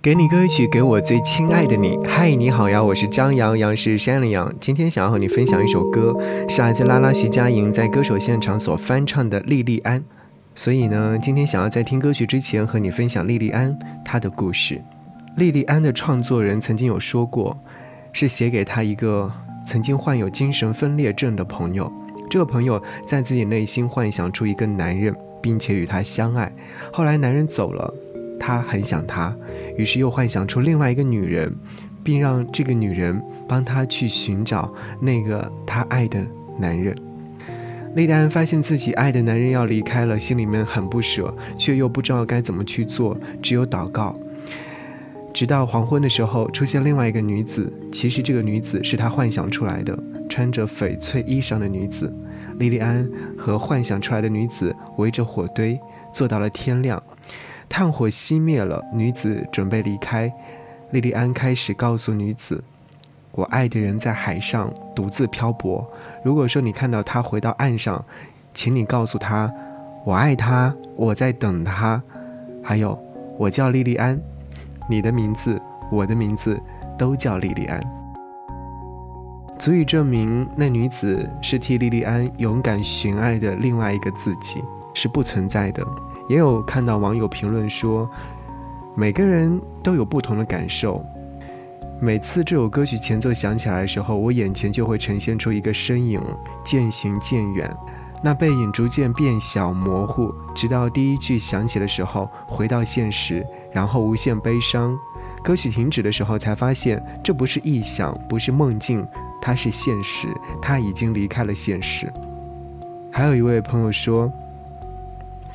给你歌曲，给我最亲爱的你。嗨，你好呀，我是张扬，杨是山里羊。今天想要和你分享一首歌，是来自拉拉徐佳莹在歌手现场所翻唱的《莉莉安》。所以呢，今天想要在听歌曲之前和你分享莉莉安她的故事。莉莉安的创作人曾经有说过，是写给他一个曾经患有精神分裂症的朋友。这个朋友在自己内心幻想出一个男人，并且与他相爱。后来男人走了。他很想她，于是又幻想出另外一个女人，并让这个女人帮他去寻找那个他爱的男人。莉莉安发现自己爱的男人要离开了，心里面很不舍，却又不知道该怎么去做，只有祷告。直到黄昏的时候，出现另外一个女子，其实这个女子是他幻想出来的，穿着翡翠衣裳的女子。莉莉安和幻想出来的女子围着火堆，坐到了天亮。炭火熄灭了，女子准备离开。莉莉安开始告诉女子：“我爱的人在海上独自漂泊。如果说你看到他回到岸上，请你告诉他，我爱他，我在等他。还有，我叫莉莉安，你的名字，我的名字，都叫莉莉安。足以证明那女子是替莉莉安勇敢寻爱的另外一个自己，是不存在的。”也有看到网友评论说，每个人都有不同的感受。每次这首歌曲前奏响起来的时候，我眼前就会呈现出一个身影渐行渐远，那背影逐渐变小模糊，直到第一句响起的时候回到现实，然后无限悲伤。歌曲停止的时候才发现，这不是臆想，不是梦境，它是现实，他已经离开了现实。还有一位朋友说。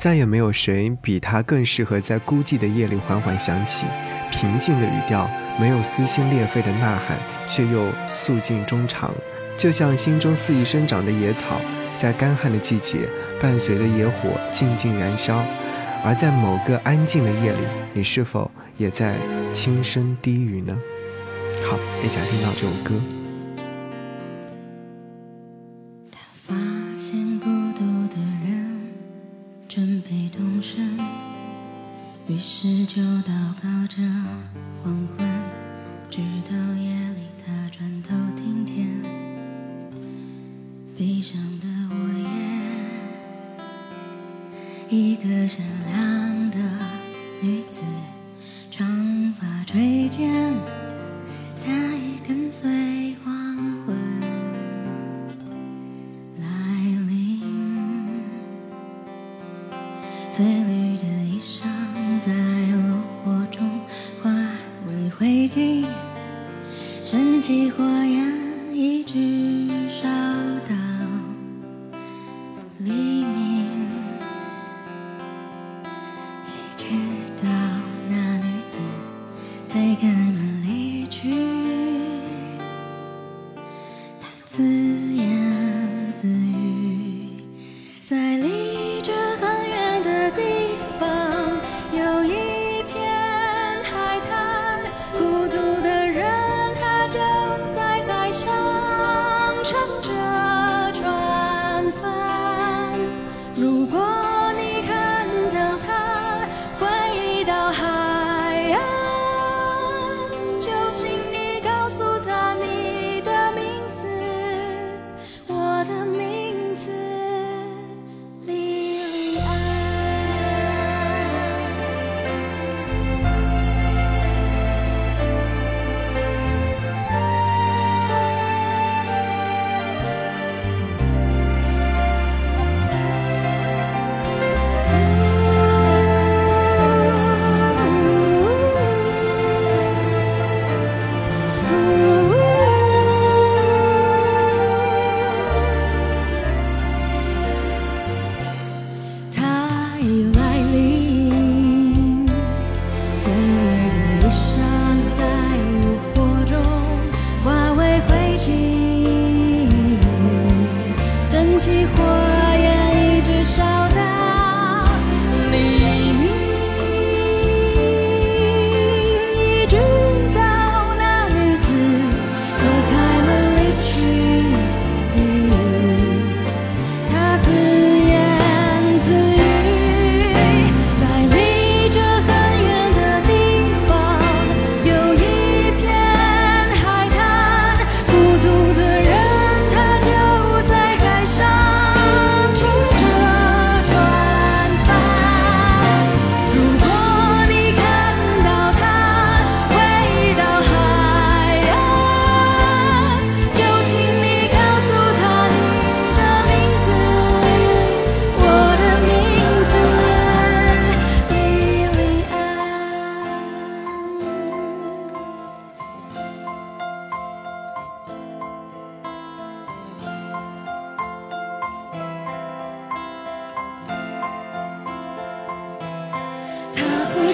再也没有谁比他更适合在孤寂的夜里缓缓响起，平静的语调，没有撕心裂肺的呐喊，却又诉尽衷肠，就像心中肆意生长的野草，在干旱的季节，伴随着野火静静燃烧。而在某个安静的夜里，你是否也在轻声低语呢？好，一起来听到这首歌。就祷告着黄昏，直到夜里他转头听见悲伤的午夜，一个善良的女子，长发垂肩，生机火焰，一直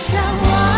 想忘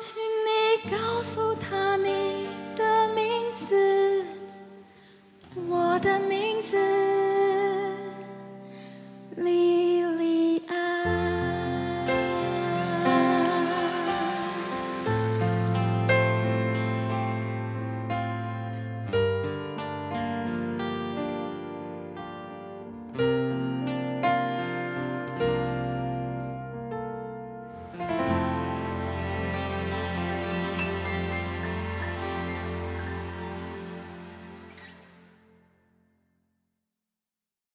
请你告诉他你的名字我的名